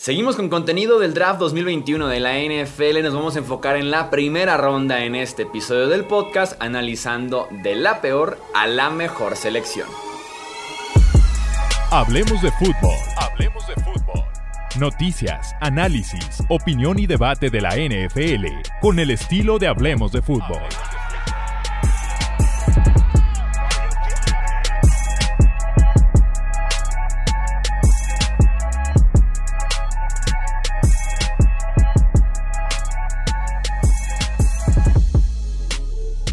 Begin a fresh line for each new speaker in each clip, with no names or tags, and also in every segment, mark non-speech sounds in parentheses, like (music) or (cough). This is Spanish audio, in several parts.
Seguimos con contenido del draft 2021 de la NFL. Nos vamos a enfocar en la primera ronda en este episodio del podcast, analizando de la peor a la mejor selección.
Hablemos de fútbol. Hablemos de fútbol. Noticias, análisis, opinión y debate de la NFL con el estilo de Hablemos de fútbol.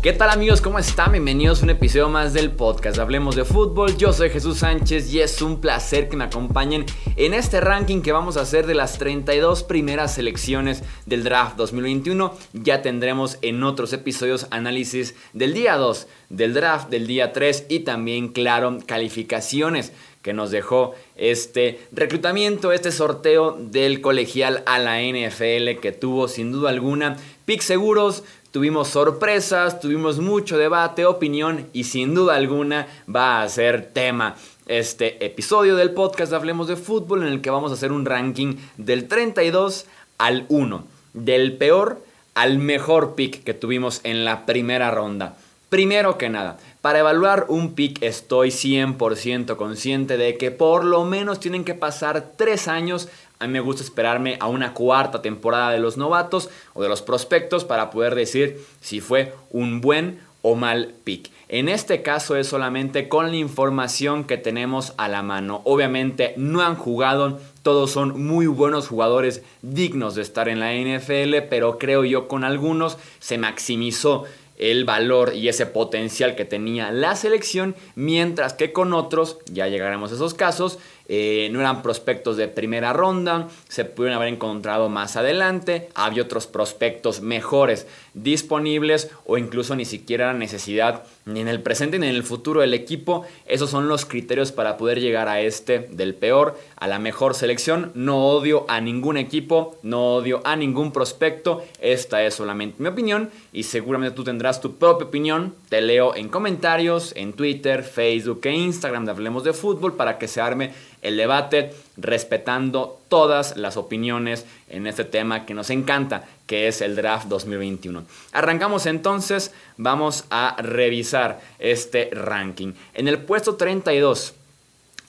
¿Qué tal amigos? ¿Cómo están? Bienvenidos a un episodio más del podcast Hablemos de Fútbol. Yo soy Jesús Sánchez y es un placer que me acompañen en este ranking que vamos a hacer de las 32 primeras selecciones del draft 2021. Ya tendremos en otros episodios análisis del día 2, del draft del día 3 y también, claro, calificaciones que nos dejó este reclutamiento, este sorteo del colegial a la NFL que tuvo sin duda alguna picks seguros, Tuvimos sorpresas, tuvimos mucho debate, opinión y sin duda alguna va a ser tema este episodio del podcast Hablemos de Fútbol en el que vamos a hacer un ranking del 32 al 1, del peor al mejor pick que tuvimos en la primera ronda. Primero que nada, para evaluar un pick estoy 100% consciente de que por lo menos tienen que pasar 3 años a mí me gusta esperarme a una cuarta temporada de los novatos o de los prospectos para poder decir si fue un buen o mal pick. En este caso es solamente con la información que tenemos a la mano. Obviamente no han jugado, todos son muy buenos jugadores dignos de estar en la NFL, pero creo yo con algunos se maximizó el valor y ese potencial que tenía la selección, mientras que con otros, ya llegaremos a esos casos, eh, no eran prospectos de primera ronda, se pudieron haber encontrado más adelante, había otros prospectos mejores disponibles o incluso ni siquiera la necesidad ni en el presente ni en el futuro del equipo. Esos son los criterios para poder llegar a este del peor a la mejor selección. No odio a ningún equipo, no odio a ningún prospecto. Esta es solamente mi opinión y seguramente tú tendrás tu propia opinión. Te leo en comentarios, en Twitter, Facebook e Instagram de Hablemos de Fútbol para que se arme el debate respetando todas las opiniones en este tema que nos encanta, que es el draft 2021. Arrancamos entonces, vamos a revisar este ranking. En el puesto 32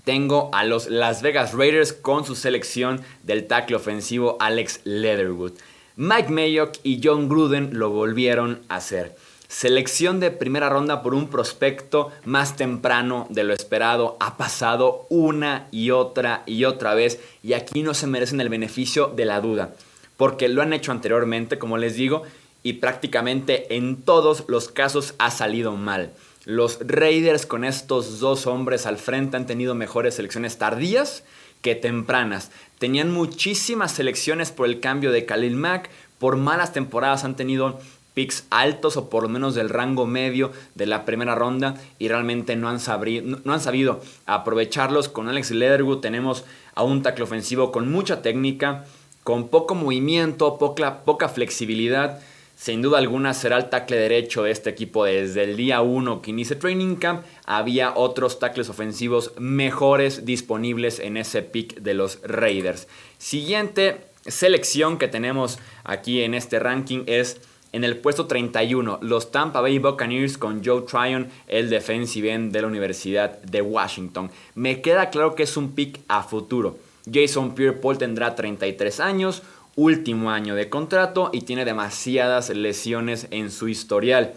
tengo a los Las Vegas Raiders con su selección del tackle ofensivo Alex Leatherwood. Mike Mayock y John Gruden lo volvieron a hacer. Selección de primera ronda por un prospecto más temprano de lo esperado. Ha pasado una y otra y otra vez y aquí no se merecen el beneficio de la duda. Porque lo han hecho anteriormente, como les digo, y prácticamente en todos los casos ha salido mal. Los Raiders con estos dos hombres al frente han tenido mejores selecciones tardías que tempranas. Tenían muchísimas selecciones por el cambio de Khalil Mack, por malas temporadas han tenido picks altos o por lo menos del rango medio de la primera ronda y realmente no han, sabido, no han sabido aprovecharlos. Con Alex Leatherwood tenemos a un tackle ofensivo con mucha técnica, con poco movimiento, poca, poca flexibilidad. Sin duda alguna será el tackle derecho de este equipo desde el día 1 que inicia Training Camp. Había otros tackles ofensivos mejores disponibles en ese pick de los Raiders. Siguiente selección que tenemos aquí en este ranking es en el puesto 31, los Tampa Bay Buccaneers con Joe Tryon, el defensive end de la Universidad de Washington. Me queda claro que es un pick a futuro. Jason Pierre-Paul tendrá 33 años, último año de contrato y tiene demasiadas lesiones en su historial.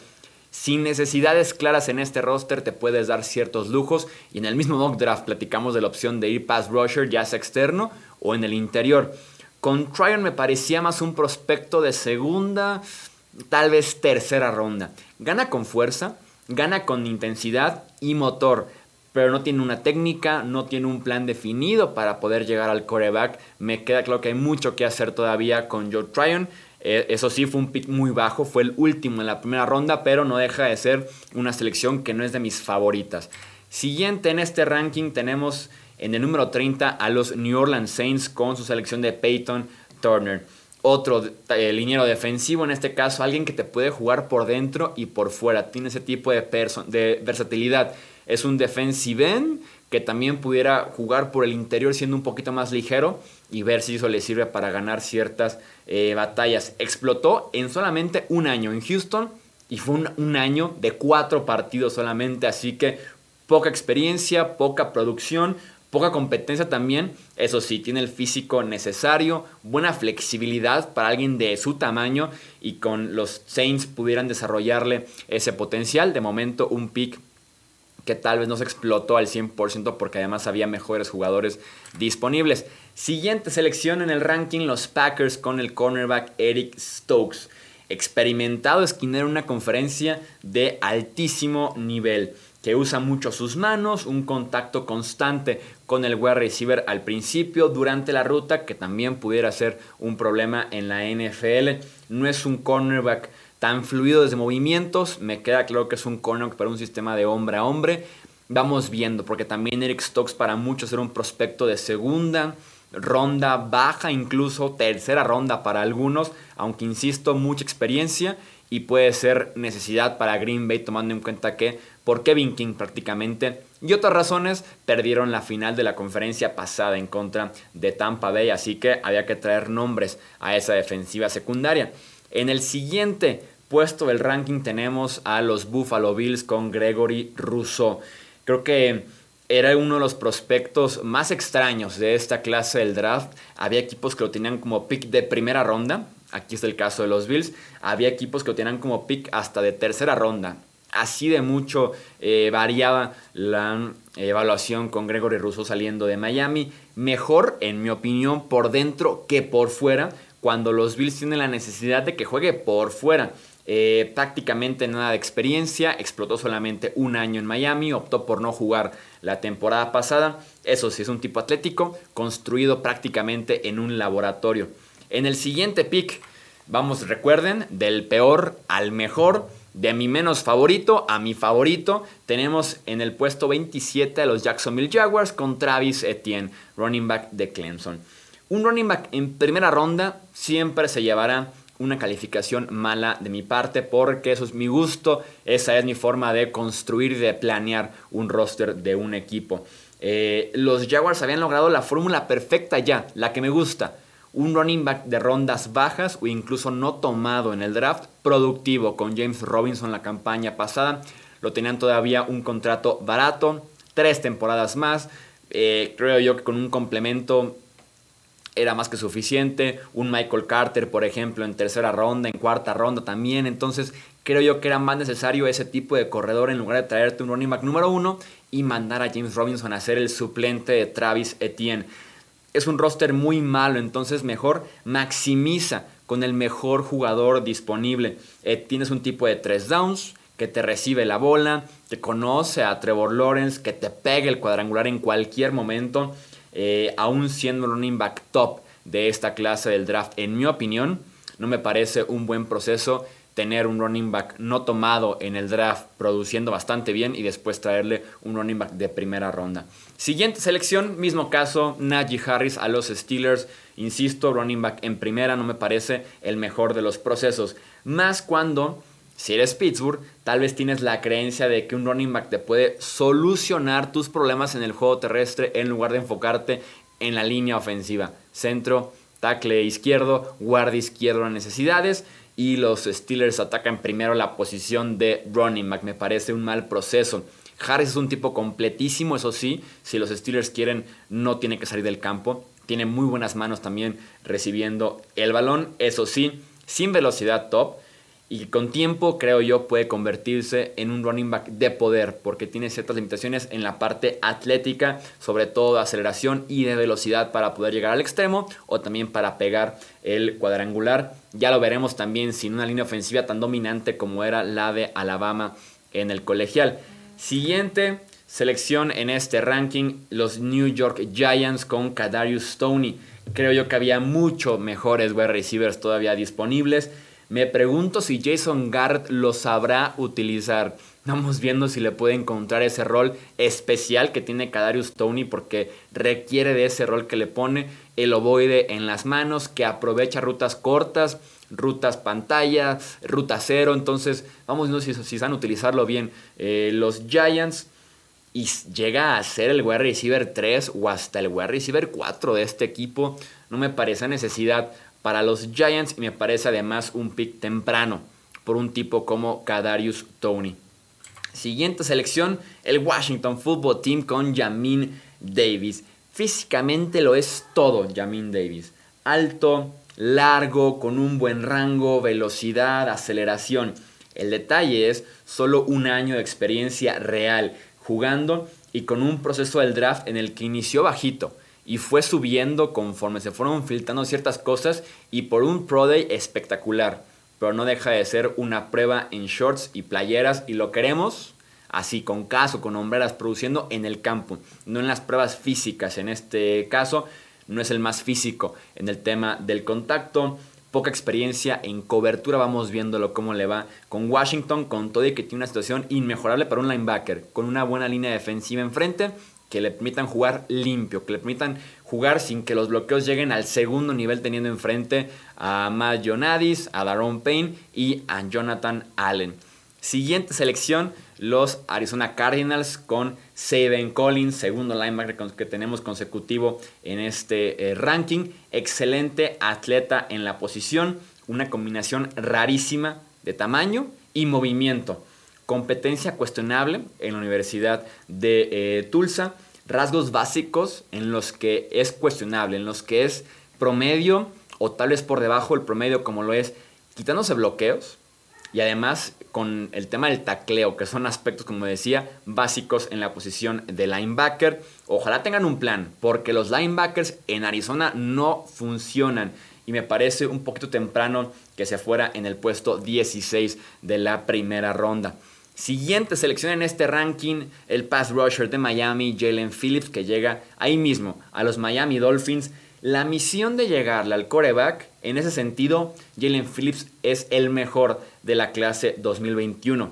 Sin necesidades claras en este roster te puedes dar ciertos lujos y en el mismo mock draft platicamos de la opción de ir pass rusher ya sea externo o en el interior. Con Tryon me parecía más un prospecto de segunda, tal vez tercera ronda. Gana con fuerza, gana con intensidad y motor, pero no tiene una técnica, no tiene un plan definido para poder llegar al coreback. Me queda claro que hay mucho que hacer todavía con Joe Tryon. Eh, eso sí, fue un pick muy bajo, fue el último en la primera ronda, pero no deja de ser una selección que no es de mis favoritas. Siguiente en este ranking tenemos en el número 30 a los New Orleans Saints con su selección de Peyton Turner. otro eh, liniero defensivo, en este caso alguien que te puede jugar por dentro y por fuera. Tiene ese tipo de, de versatilidad. Es un defensive end que también pudiera jugar por el interior siendo un poquito más ligero y ver si eso le sirve para ganar ciertas eh, batallas. Explotó en solamente un año en Houston y fue un, un año de cuatro partidos solamente, así que poca experiencia, poca producción, poca competencia también. Eso sí, tiene el físico necesario, buena flexibilidad para alguien de su tamaño y con los Saints pudieran desarrollarle ese potencial. De momento, un pick que tal vez no se explotó al 100% porque además había mejores jugadores disponibles. Siguiente selección en el ranking, los Packers con el cornerback Eric Stokes. Experimentado esquinero en una conferencia de altísimo nivel, que usa mucho sus manos, un contacto constante con el wide receiver al principio, durante la ruta, que también pudiera ser un problema en la NFL. No es un cornerback tan fluido desde movimientos. Me queda claro que es un cornerback para un sistema de hombre a hombre. Vamos viendo, porque también Eric Stokes para muchos era un prospecto de segunda ronda baja, incluso tercera ronda para algunos, aunque insisto, mucha experiencia y puede ser necesidad para Green Bay tomando en cuenta que por Kevin King prácticamente y otras razones perdieron la final de la conferencia pasada en contra de Tampa Bay, así que había que traer nombres a esa defensiva secundaria. En el siguiente puesto del ranking tenemos a los Buffalo Bills con Gregory Rousseau. Creo que era uno de los prospectos más extraños de esta clase del draft. Había equipos que lo tenían como pick de primera ronda. Aquí es el caso de los Bills. Había equipos que lo tenían como pick hasta de tercera ronda. Así de mucho eh, variaba la evaluación con Gregory Rousseau saliendo de Miami. Mejor, en mi opinión, por dentro que por fuera, cuando los Bills tienen la necesidad de que juegue por fuera. Eh, prácticamente nada de experiencia, explotó solamente un año en Miami, optó por no jugar la temporada pasada. Eso sí, es un tipo atlético, construido prácticamente en un laboratorio. En el siguiente pick, vamos, recuerden, del peor al mejor, de mi menos favorito a mi favorito, tenemos en el puesto 27 a los Jacksonville Jaguars con Travis Etienne, running back de Clemson. Un running back en primera ronda siempre se llevará una calificación mala de mi parte porque eso es mi gusto, esa es mi forma de construir y de planear un roster de un equipo. Eh, los Jaguars habían logrado la fórmula perfecta ya, la que me gusta. Un running back de rondas bajas o incluso no tomado en el draft, productivo con James Robinson la campaña pasada. Lo tenían todavía un contrato barato, tres temporadas más. Eh, creo yo que con un complemento era más que suficiente. Un Michael Carter, por ejemplo, en tercera ronda, en cuarta ronda también. Entonces, creo yo que era más necesario ese tipo de corredor en lugar de traerte un running back número uno y mandar a James Robinson a ser el suplente de Travis Etienne. Es un roster muy malo, entonces mejor maximiza con el mejor jugador disponible. Eh, tienes un tipo de tres downs que te recibe la bola, que conoce a Trevor Lawrence, que te pegue el cuadrangular en cualquier momento eh, aún siendo un running back top de esta clase del draft, en mi opinión, no me parece un buen proceso tener un running back no tomado en el draft produciendo bastante bien y después traerle un running back de primera ronda. Siguiente selección, mismo caso, Najee Harris a los Steelers. Insisto, running back en primera no me parece el mejor de los procesos. Más cuando si eres Pittsburgh, tal vez tienes la creencia de que un running back te puede solucionar tus problemas en el juego terrestre en lugar de enfocarte en la línea ofensiva. Centro, tackle izquierdo, guardia izquierdo en necesidades y los Steelers atacan primero la posición de running back. Me parece un mal proceso. Harris es un tipo completísimo, eso sí, si los Steelers quieren no tiene que salir del campo. Tiene muy buenas manos también recibiendo el balón, eso sí, sin velocidad top y con tiempo creo yo puede convertirse en un running back de poder porque tiene ciertas limitaciones en la parte atlética, sobre todo de aceleración y de velocidad para poder llegar al extremo o también para pegar el cuadrangular. Ya lo veremos también sin una línea ofensiva tan dominante como era la de Alabama en el colegial. Siguiente selección en este ranking, los New York Giants con Kadarius Stoney. Creo yo que había mucho mejores wide receivers todavía disponibles. Me pregunto si Jason Garrett lo sabrá utilizar. Vamos viendo si le puede encontrar ese rol especial que tiene Kadarius Tony porque requiere de ese rol que le pone el ovoide en las manos, que aprovecha rutas cortas, rutas pantalla, ruta cero. Entonces, vamos viendo si, si saben utilizarlo bien. Eh, los Giants y llega a ser el wide receiver 3 o hasta el wide receiver 4 de este equipo. No me parece necesidad para los Giants y me parece además un pick temprano por un tipo como Kadarius Tony. Siguiente selección, el Washington Football Team con Jamin Davis. Físicamente lo es todo Jamin Davis. Alto, largo, con un buen rango, velocidad, aceleración. El detalle es solo un año de experiencia real jugando y con un proceso del draft en el que inició bajito y fue subiendo conforme se fueron filtrando ciertas cosas y por un Pro Day espectacular pero no deja de ser una prueba en shorts y playeras y lo queremos así, con caso, con hombreras, produciendo en el campo, no en las pruebas físicas. En este caso, no es el más físico en el tema del contacto. Poca experiencia en cobertura, vamos viéndolo cómo le va con Washington, con todo y que tiene una situación inmejorable para un linebacker, con una buena línea defensiva enfrente que le permitan jugar limpio, que le permitan jugar sin que los bloqueos lleguen al segundo nivel teniendo enfrente a Matt Jonadis, a Daron Payne y a Jonathan Allen. Siguiente selección, los Arizona Cardinals con Saban Collins, segundo linebacker que tenemos consecutivo en este eh, ranking. Excelente atleta en la posición, una combinación rarísima de tamaño y movimiento competencia cuestionable en la Universidad de eh, Tulsa, rasgos básicos en los que es cuestionable, en los que es promedio o tal vez por debajo del promedio como lo es quitándose bloqueos y además con el tema del tacleo, que son aspectos, como decía, básicos en la posición de linebacker. Ojalá tengan un plan, porque los linebackers en Arizona no funcionan. Y me parece un poquito temprano que se fuera en el puesto 16 de la primera ronda. Siguiente selección en este ranking, el pass rusher de Miami, Jalen Phillips, que llega ahí mismo a los Miami Dolphins. La misión de llegarle al coreback, en ese sentido, Jalen Phillips es el mejor de la clase 2021.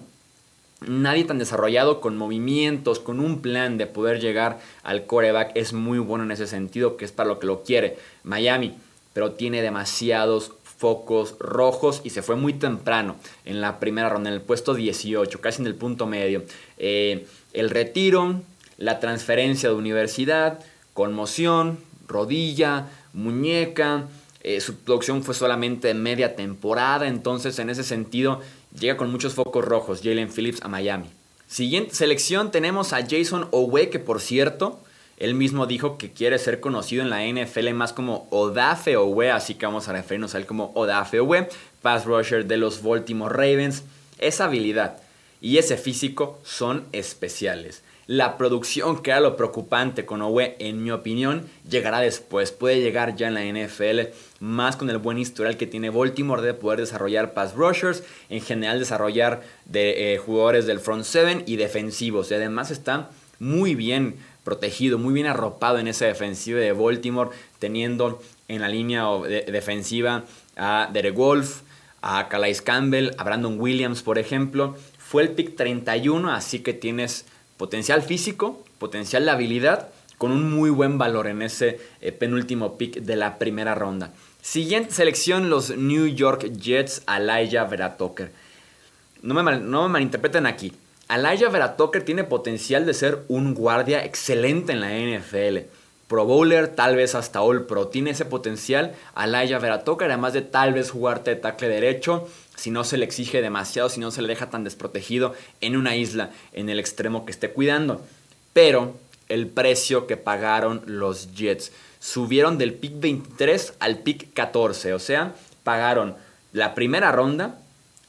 Nadie tan desarrollado con movimientos, con un plan de poder llegar al coreback es muy bueno en ese sentido, que es para lo que lo quiere Miami, pero tiene demasiados focos rojos y se fue muy temprano en la primera ronda, en el puesto 18, casi en el punto medio. Eh, el retiro, la transferencia de universidad, conmoción, rodilla, muñeca. Eh, su producción fue solamente media temporada, entonces en ese sentido llega con muchos focos rojos Jalen Phillips a Miami. Siguiente selección tenemos a Jason Owe, que por cierto él mismo dijo que quiere ser conocido en la NFL más como Odafe Owe, así que vamos a referirnos a él como Odafe Owe, pass rusher de los Baltimore Ravens. Esa habilidad y ese físico son especiales. La producción, que era lo preocupante con Owe, en mi opinión, llegará después. Puede llegar ya en la NFL, más con el buen historial que tiene Baltimore de poder desarrollar pass rushers, en general desarrollar de, eh, jugadores del front seven y defensivos. Y además está muy bien protegido, muy bien arropado en esa defensiva de Baltimore, teniendo en la línea defensiva a Derek Wolf, a Calais Campbell, a Brandon Williams, por ejemplo. Fue el pick 31, así que tienes potencial físico, potencial de habilidad, con un muy buen valor en ese eh, penúltimo pick de la primera ronda. Siguiente selección, los New York Jets, Elijah Veratoker. No me, no me malinterpreten aquí. Alaya Veratoker tiene potencial de ser un guardia excelente en la NFL. Pro Bowler, tal vez hasta All Pro. Tiene ese potencial Alaya Veratoker, además de tal vez jugarte de tackle derecho, si no se le exige demasiado, si no se le deja tan desprotegido en una isla, en el extremo que esté cuidando. Pero el precio que pagaron los Jets. Subieron del pick 23 al pick 14, o sea, pagaron la primera ronda,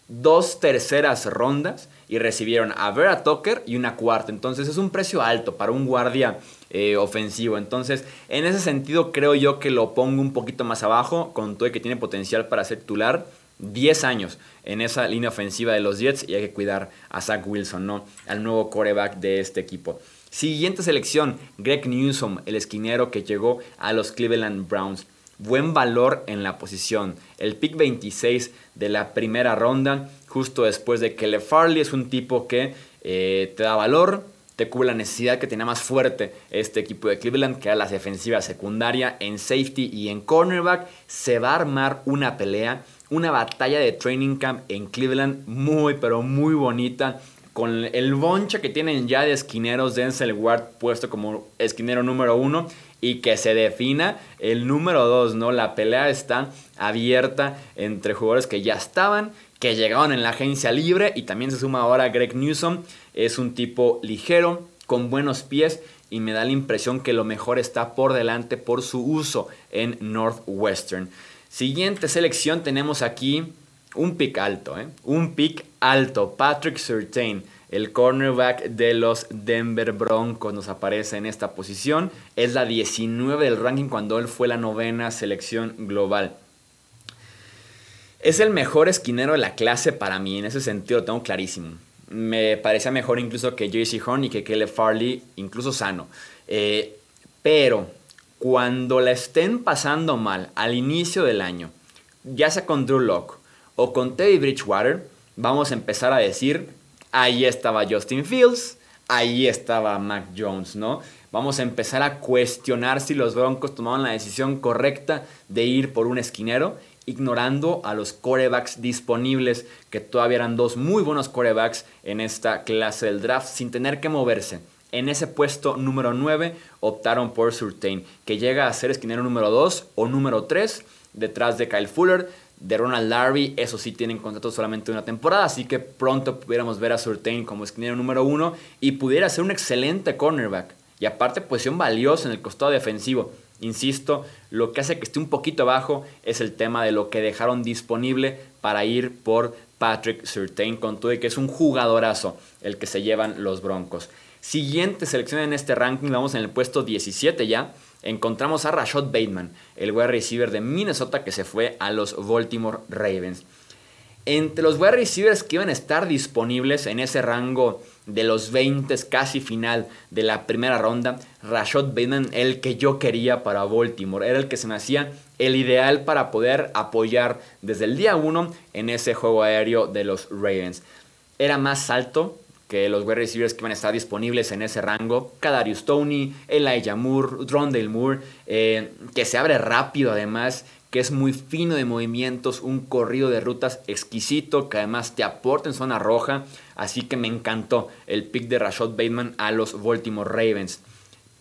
dos terceras rondas y recibieron a Vera Tucker y una cuarta. Entonces es un precio alto para un guardia eh, ofensivo. Entonces, en ese sentido, creo yo que lo pongo un poquito más abajo, con todo que tiene potencial para ser titular. 10 años en esa línea ofensiva de los Jets y hay que cuidar a Zach Wilson, ¿no? Al nuevo coreback de este equipo. Siguiente selección, Greg Newsom, el esquinero que llegó a los Cleveland Browns. Buen valor en la posición. El pick 26 de la primera ronda justo después de que LeFarley es un tipo que Eh, te da valor, te cubre la necesidad que tenía más fuerte este equipo de Cleveland, que era la defensiva secundaria en safety y en cornerback. Se va a armar una pelea, una batalla de training camp en Cleveland muy, pero muy bonita. Con el boncha que tienen ya de esquineros, Denzel Ward puesto como esquinero número uno y que se defina el número dos, ¿no? La pelea está abierta entre jugadores que ya estaban que llegaron en la agencia libre y también se suma ahora Greg Newsom. Es un tipo ligero, con buenos pies y me da la impresión que lo mejor está por delante por su uso en Northwestern. Siguiente selección tenemos aquí un pick alto, ¿eh? un pick alto. Patrick Surtain, el cornerback de los Denver Broncos, nos aparece en esta posición. Es la 19 del ranking cuando él fue la novena selección global. Es el mejor esquinero de la clase para mí, en ese sentido lo tengo clarísimo. Me parece mejor incluso que JC Horn y que Caleb Farley, incluso sano. Eh, pero cuando la estén pasando mal al inicio del año, ya sea con Drew Locke o con Teddy Bridgewater, vamos a empezar a decir, ahí estaba Justin Fields, ahí estaba Mac Jones, ¿no? Vamos a empezar a cuestionar si los Broncos tomaron la decisión correcta de ir por un esquinero ignorando a los corebacks disponibles, que todavía eran dos muy buenos corebacks en esta clase del draft, sin tener que moverse. En ese puesto número 9 optaron por Surtain, que llega a ser esquinero número 2 o número 3, detrás de Kyle Fuller, de Ronald Larry, eso sí tienen contrato solamente una temporada, así que pronto pudiéramos ver a Surtain como esquinero número 1 y pudiera ser un excelente cornerback. Y aparte, posición valiosa en el costado defensivo. Insisto, lo que hace que esté un poquito abajo es el tema de lo que dejaron disponible para ir por Patrick Surtain, con todo que es un jugadorazo el que se llevan los Broncos. Siguiente selección en este ranking, vamos en el puesto 17 ya. Encontramos a Rashad Bateman, el wide receiver de Minnesota que se fue a los Baltimore Ravens. Entre los wide receivers que iban a estar disponibles en ese rango de los 20 casi final de la primera ronda, Rashad Bateman, el que yo quería para Baltimore, era el que se me hacía el ideal para poder apoyar desde el día 1 en ese juego aéreo de los Ravens. Era más alto que los wide receivers que iban a estar disponibles en ese rango, Kadarius Tony, Elijah Moore, Drondale Moore, eh, que se abre rápido además, que es muy fino de movimientos, un corrido de rutas exquisito, que además te aporta en zona roja, así que me encantó el pick de Rashad Bateman a los Baltimore Ravens.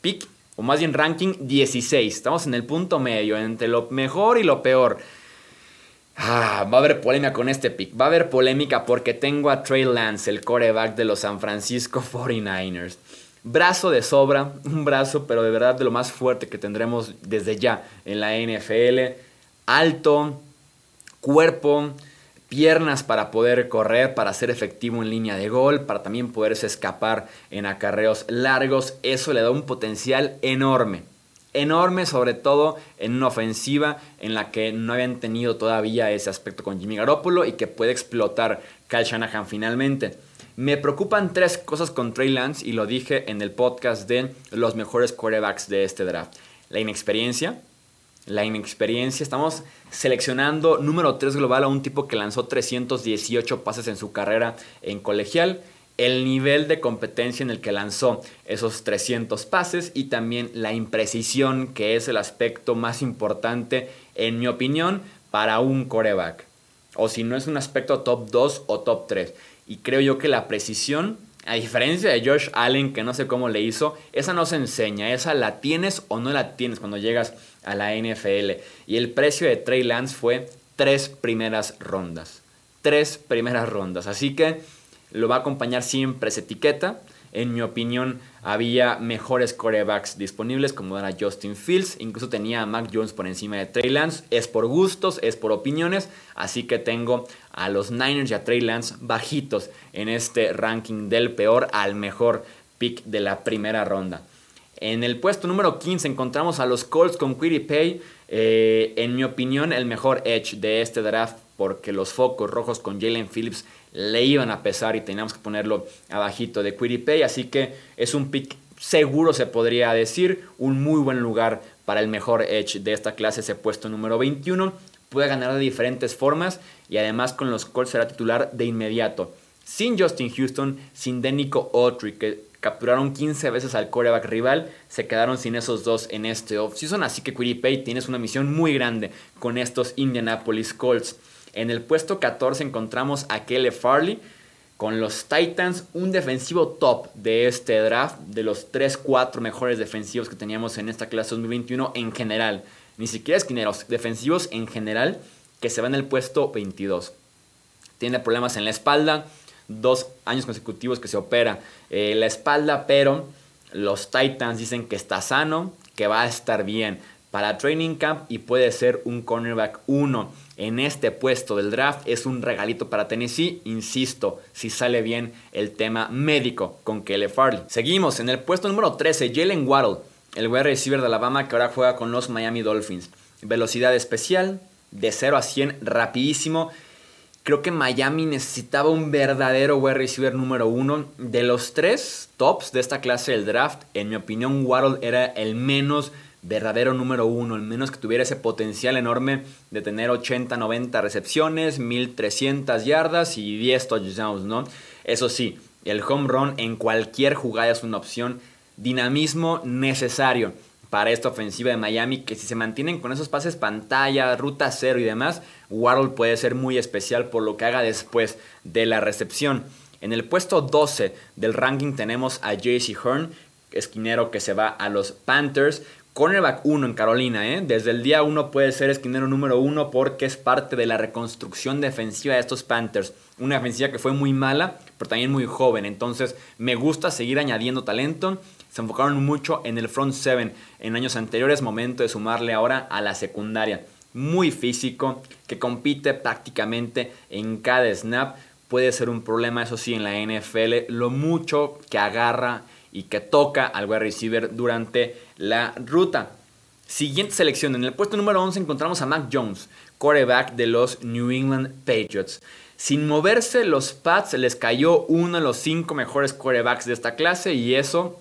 Pick, o más bien ranking 16, estamos en el punto medio, entre lo mejor y lo peor. Ah, va a haber polémica con este pick. Va a haber polémica porque tengo a Trey Lance, el coreback de los San Francisco 49ers. Brazo de sobra, (laughs) un brazo, pero de verdad de lo más fuerte que tendremos desde ya en la NFL alto, cuerpo, piernas para poder correr, para ser efectivo en línea de gol, para también poderse escapar en acarreos largos. Eso le da un potencial enorme. Enorme, sobre todo en una ofensiva en la que no habían tenido todavía ese aspecto con Jimmy Garoppolo y que puede explotar Kyle Shanahan finalmente. Me preocupan tres cosas con Trey Lance y lo dije en el podcast de los mejores quarterbacks de este draft. La inexperiencia, la inexperiencia. Estamos seleccionando número 3 global a un tipo que lanzó 318 pases en su carrera en colegial. El nivel de competencia en el que lanzó esos 300 pases y también la imprecisión, que es el aspecto más importante, en mi opinión, para un coreback. O si no es un aspecto top 2 o top 3. Y creo yo que la precisión a diferencia de Josh Allen, que no sé cómo le hizo, esa no se enseña, esa la tienes o no la tienes cuando llegas a la NFL. Y el precio de Trey Lance fue tres primeras rondas. Tres primeras rondas. Así que lo va a acompañar siempre esa etiqueta. En mi opinión, había mejores corebacks disponibles, como era Justin Fields. Incluso tenía a Mac Jones por encima de Trey Lance. Es por gustos, es por opiniones. Así que tengo a los Niners y a Trey Lance bajitos en este ranking del peor al mejor pick de la primera ronda. En el puesto número 15 encontramos a los Colts con Quiddy Pay. Eh, en mi opinión, el mejor edge de este draft, porque los focos rojos con Jalen Phillips le iban a pesar y teníamos que ponerlo abajito de Quiddy Pay. Así que es un pick seguro, se podría decir. Un muy buen lugar para el mejor edge de esta clase, ese puesto número 21. Puede ganar de diferentes formas y además con los Colts será titular de inmediato sin Justin Houston, sin Denico Autry, que capturaron 15 veces al coreback rival, se quedaron sin esos dos en este offseason, así que Quiripay tienes una misión muy grande con estos Indianapolis Colts. En el puesto 14 encontramos a Kele Farley con los Titans, un defensivo top de este draft, de los 3-4 mejores defensivos que teníamos en esta clase 2021 en general. Ni siquiera esquineros, defensivos en general, que se va en el puesto 22. Tiene problemas en la espalda, dos años consecutivos que se opera eh, la espalda, pero los Titans dicen que está sano, que va a estar bien para training camp y puede ser un cornerback 1 en este puesto del draft. Es un regalito para Tennessee, insisto, si sale bien el tema médico con Kelly Farley. Seguimos en el puesto número 13, Jalen Waddle, el wide receiver de Alabama que ahora juega con los Miami Dolphins. Velocidad especial, de 0 a 100 rapidísimo Creo que Miami necesitaba un verdadero wide receiver número uno. De los tres tops de esta clase del draft, en mi opinión, Waddle era el menos verdadero número uno, el menos que tuviera ese potencial enorme de tener 80, 90 recepciones, 1300 yardas y 10 touchdowns, ¿no? Eso sí, el home run en cualquier jugada es una opción. Dinamismo necesario para esta ofensiva de Miami, que si se mantienen con esos pases pantalla, ruta cero y demás, Waddle puede ser muy especial por lo que haga después de la recepción. En el puesto 12 del ranking tenemos a JC Hearn, esquinero que se va a los Panthers. Cornerback 1 en Carolina, ¿eh? desde el día 1 puede ser esquinero número 1 porque es parte de la reconstrucción defensiva de estos Panthers. Una defensiva que fue muy mala, pero también muy joven. Entonces me gusta seguir añadiendo talento se enfocaron mucho en el front seven en años anteriores, momento de sumarle ahora a la secundaria. Muy físico, que compite prácticamente en cada snap. Puede ser un problema, eso sí, en la NFL, lo mucho que agarra y que toca al wide receiver durante la ruta. Siguiente selección, en el puesto número 11 encontramos a Mac Jones, quarterback de los New England Patriots. Sin moverse, los Pats les cayó uno de los cinco mejores quarterbacks de esta clase y eso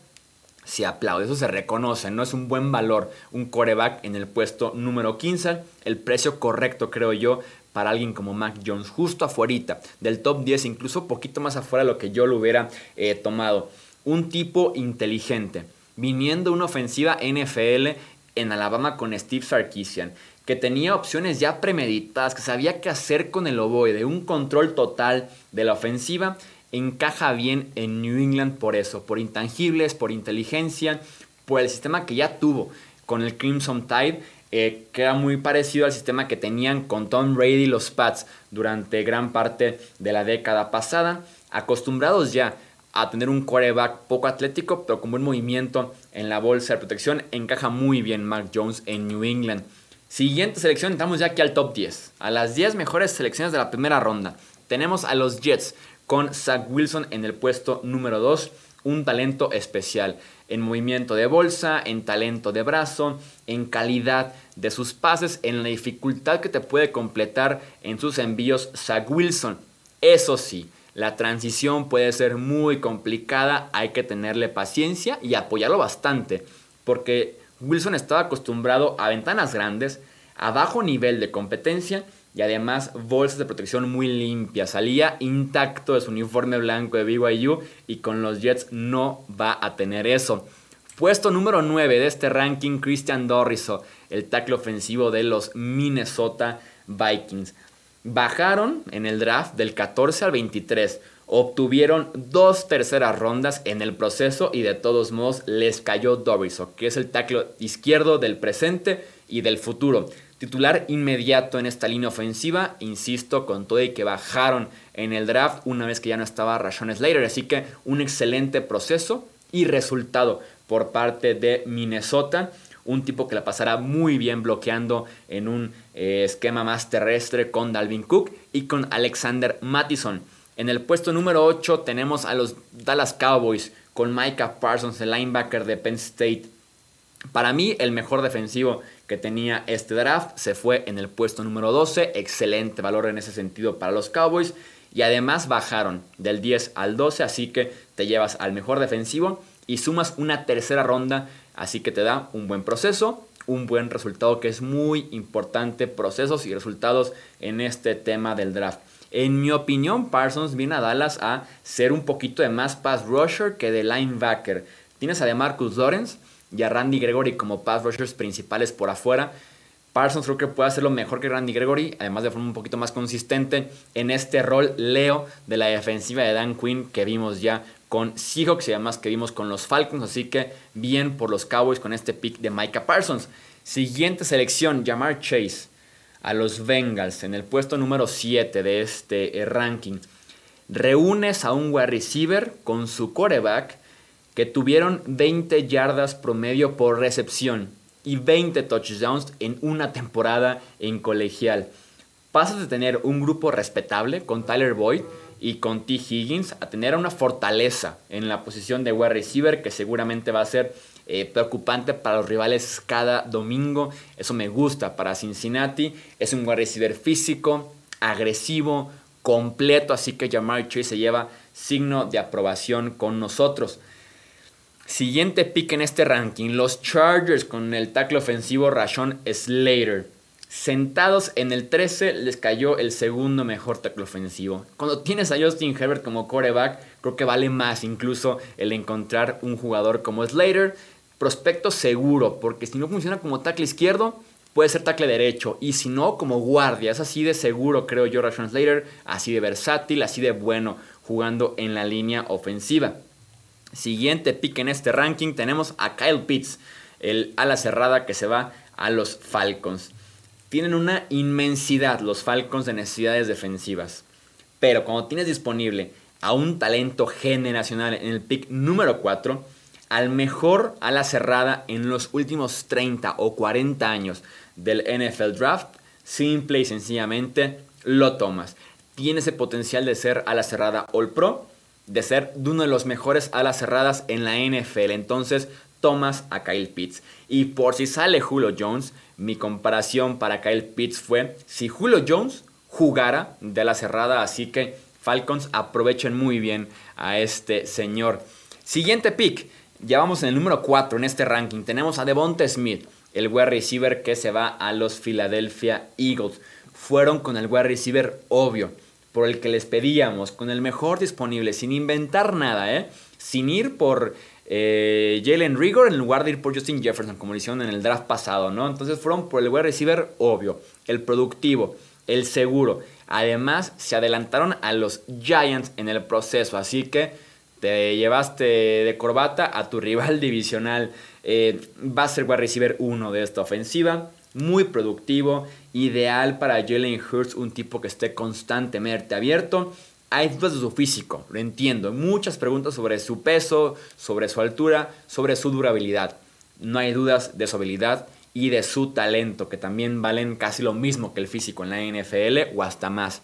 se aplaude, eso se reconoce, no es un buen valor un coreback en el puesto número 15, el precio correcto creo yo para alguien como Mac Jones, justo afuera del top 10, incluso poquito más afuera de lo que yo lo hubiera eh, tomado. Un tipo inteligente, viniendo una ofensiva NFL en Alabama con Steve Sarkisian, que tenía opciones ya premeditadas, que sabía qué hacer con el ovoide, un control total de la ofensiva encaja bien en New England por eso, por intangibles, por inteligencia, por el sistema que ya tuvo con el Crimson Tide, eh, que era muy parecido al sistema que tenían con Tom Brady los Pats durante gran parte de la década pasada, acostumbrados ya a tener un quarterback poco atlético, pero con buen movimiento en la bolsa de protección, encaja muy bien Mark Jones en New England. Siguiente selección, entramos ya aquí al top 10, a las 10 mejores selecciones de la primera ronda. Tenemos a los Jets con Zach Wilson en el puesto número 2. Un talento especial en movimiento de bolsa, en talento de brazo, en calidad de sus pases, en la dificultad que te puede completar en sus envíos Zach Wilson. Eso sí, la transición puede ser muy complicada, hay que tenerle paciencia y apoyarlo bastante, porque Wilson estaba acostumbrado a ventanas grandes, a bajo nivel de competencia y además bolsas de protección muy limpias. Salía intacto de su uniforme blanco de BYU y con los Jets no va a tener eso. Puesto número 9 de este ranking, Christian Dorriso, el tackle ofensivo de los Minnesota Vikings. Bajaron en el draft del 14 al 23. Obtuvieron dos terceras rondas en el proceso y de todos modos les cayó Dorriso, que es el tackle izquierdo del presente y del futuro. Titular inmediato en esta línea ofensiva, insisto, con todo y que bajaron en el draft una vez que ya no estaba Rashon Slater. Así que un excelente proceso y resultado por parte de Minnesota. Un tipo que la pasará muy bien bloqueando en un eh, esquema más terrestre con Dalvin Cook y con Alexander Mattison. En el puesto número 8 tenemos a los Dallas Cowboys con Micah Parsons, el linebacker de Penn State. Para mí, el mejor defensivo que tenía este draft. Se fue en el puesto número 12. Excelente valor en ese sentido para los Cowboys. Y además bajaron del 10 al 12. Así que te llevas al mejor defensivo y sumas una tercera ronda. Así que te da un buen proceso. Un buen resultado que es muy importante. Procesos y resultados en este tema del draft. En mi opinión, Parsons viene a Dallas a ser un poquito de más pass rusher que de linebacker. Tienes a DeMarcus Lawrence y a Randy Gregory como pass rushers principales por afuera. Parsons creo que puede hacerlo mejor que Randy Gregory, además de forma un poquito más consistente en este rol Leo de la defensiva de Dan Quinn que vimos ya con Seahawks y además que vimos con los Falcons, así que bien por los Cowboys con este pick de Micah Parsons. Siguiente selección, Jamar Chase a los Bengals en el puesto número 7 de este eh, ranking. Reúnes a un wide receiver con su coreback que tuvieron 20 yardas promedio por recepción y 20 touchdowns en una temporada en colegial. Pasas de tener un grupo respetable con Tyler Boyd y con T. Higgins a tener una fortaleza en la posición de wide receiver que seguramente va a ser eh, preocupante para los rivales cada domingo. Eso me gusta para Cincinnati. Es un wide receiver físico, agresivo, completo, así que Jamar Chase se lleva signo de aprobación con nosotros. Siguiente pick en este ranking, los Chargers con el tackle ofensivo Rashon Slater. Sentados en el 13 les cayó el segundo mejor tackle ofensivo. Cuando tienes a Justin Herbert como coreback, creo que vale más incluso el encontrar un jugador como Slater. Prospecto seguro, porque si no funciona como tackle izquierdo, puede ser tackle derecho. Y si no, como guardia. Es así de seguro, creo yo, Rashon Slater. Así de versátil, así de bueno jugando en la línea ofensiva. Siguiente pick en este ranking tenemos a Kyle Pitts, el ala cerrada que se va a los Falcons. Tienen una inmensidad los Falcons de necesidades defensivas. Pero cuando tienes disponible a un talento generacional en el pick número 4, al mejor ala cerrada en los últimos 30 o 40 años del NFL Draft, simple y sencillamente lo tomas. Tiene ese potencial de ser ala cerrada All Pro, de ser de uno de los mejores alas cerradas en la NFL. Entonces tomas a Kyle Pitts. Y por si sale Julio Jones, mi comparación para Kyle Pitts fue si Julio Jones jugara de la cerrada, así que Falcons aprovechen muy bien a este señor. Siguiente pick, ya vamos en el número 4 en este ranking. Tenemos a Devonta Smith, el wide receiver que se va a los Philadelphia Eagles. Fueron con el wide receiver obvio, por el que les pedíamos, con el mejor disponible, sin inventar nada, ¿eh? sin ir por eh, Jalen Rigor en lugar de ir por Justin Jefferson, como lo hicieron en el draft pasado, ¿no? Entonces fueron por el wide receiver obvio, el productivo, el seguro. Además, se adelantaron a los Giants en el proceso, así que te llevaste de corbata a tu rival (laughs) divisional. Eh, va a ser wide receiver 1 de esta ofensiva, muy productivo, ideal para Jalen Hurts, un tipo que esté constantemente abierto hay dudas de su físico, lo entiendo. Muchas preguntas sobre su peso, sobre su altura, sobre su durabilidad. No hay dudas de su habilidad y de su talento, que también valen casi lo mismo que el físico en la NFL o hasta más.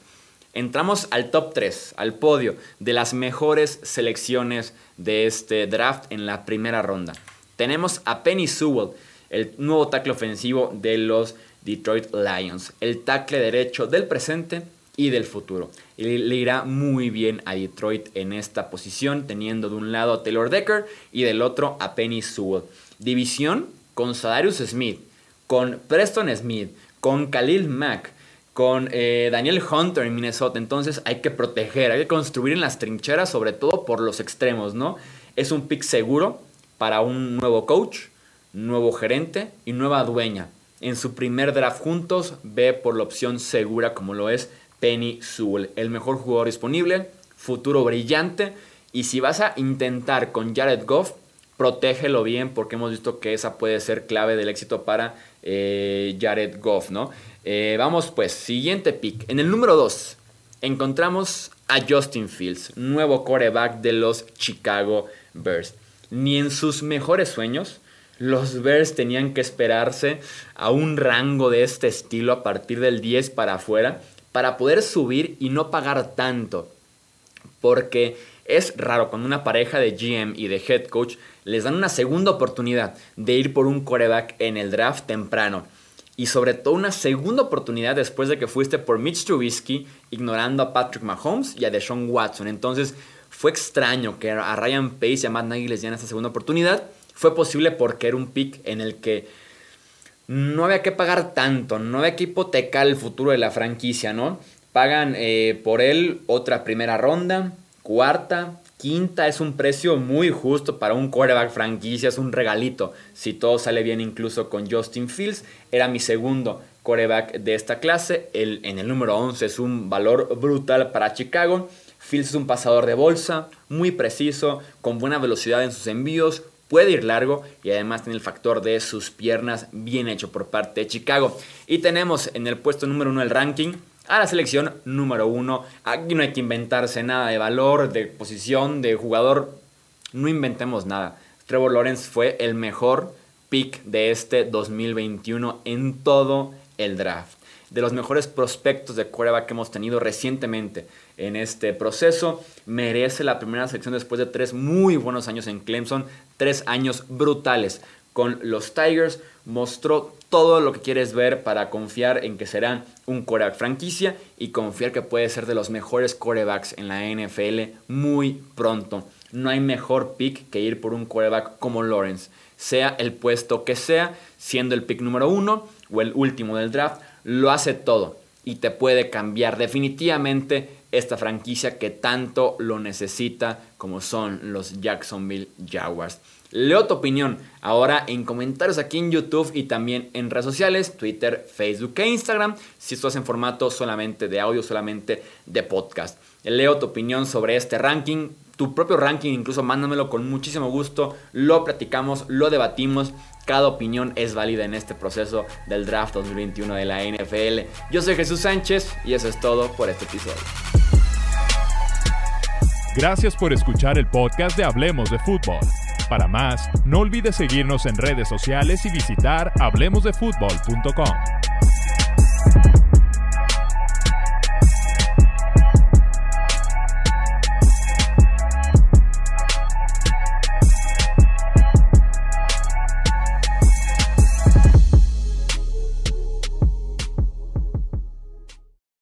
Entramos al top 3, al podio de las mejores selecciones de este draft en la primera ronda. Tenemos a Penny Sewell, el nuevo tackle ofensivo de los Detroit Lions, el tackle derecho del presente y del futuro. Y le irá muy bien a Detroit en esta posición, teniendo de un lado a Taylor Decker y del otro a Penny Sewell. División con Sadarius Smith, con Preston Smith, con Khalil Mack, con eh, Daniel Hunter en Minnesota. Entonces hay que proteger, hay que construir en las trincheras, sobre todo por los extremos, ¿no? Es un pick seguro para un nuevo coach, nuevo gerente y nueva dueña. En su primer draft juntos, ve por la opción segura como lo es Penny Sewell, el mejor jugador disponible, futuro brillante. Y si vas a intentar con Jared Goff, protégelo bien porque hemos visto que esa puede ser clave del éxito para eh, Jared Goff, ¿no? Eh, vamos pues, siguiente pick. En el número 2 encontramos a Justin Fields, nuevo coreback de los Chicago Bears. Ni en sus mejores sueños los Bears tenían que esperarse a un rango de este estilo a partir del 10 para afuera para poder subir y no pagar tanto. Porque es raro cuando una pareja de GM y de head coach les dan una segunda oportunidad de ir por un coreback en el draft temprano. Y sobre todo una segunda oportunidad después de que fuiste por Mitch Trubisky ignorando a Patrick Mahomes y a Deshaun Watson. Entonces fue extraño que a Ryan Pace y a Matt Nagy les dieran esa segunda oportunidad. Fue posible porque era un pick en el que no había que pagar tanto, no había que hipotecar el futuro de la franquicia, ¿no? Pagan eh, por él otra primera ronda, cuarta, quinta es un precio muy justo para un quarterback franquicia, es un regalito. Si todo sale bien incluso con Justin Fields, era mi segundo quarterback de esta clase. El, en el número 11 es un valor brutal para Chicago. Fields es un pasador de bolsa, muy preciso, con buena velocidad en sus envíos, puede ir largo y además tiene el factor de sus piernas bien hecho por parte de Chicago. Y tenemos en el puesto número uno el ranking a la selección número uno. Aquí no hay que inventarse nada de valor, de posición, de jugador. No inventemos nada. Trevor Lawrence fue el mejor pick de este 2021 en todo el draft. De los mejores prospectos de quarterback que hemos tenido recientemente en este proceso. Merece la primera selección después de tres muy buenos años en Clemson. Tres años brutales con los Tigers. Mostró todo lo que quieres ver para confiar en que será un quarterback franquicia y confiar que puede ser de los mejores quarterbacks en la NFL muy pronto. No hay mejor pick que ir por un quarterback como Lawrence, sea el puesto que sea, siendo el pick número uno o el último del draft, lo hace todo y te puede cambiar definitivamente esta franquicia que tanto lo necesita como son los Jacksonville Jaguars. Leo tu opinión ahora en comentarios aquí en YouTube y también en redes sociales, Twitter, Facebook e Instagram, si estás en formato solamente de audio, solamente de podcast. Leo tu opinión sobre este ranking, tu propio ranking, incluso mándamelo con muchísimo gusto, lo platicamos, lo debatimos. Cada opinión es válida en este proceso del draft 2021 de la NFL. Yo soy Jesús Sánchez y eso es todo por este episodio.
Gracias por escuchar el podcast de Hablemos de Fútbol. Para más, no olvides seguirnos en redes sociales y visitar hablemosdefutbol.com.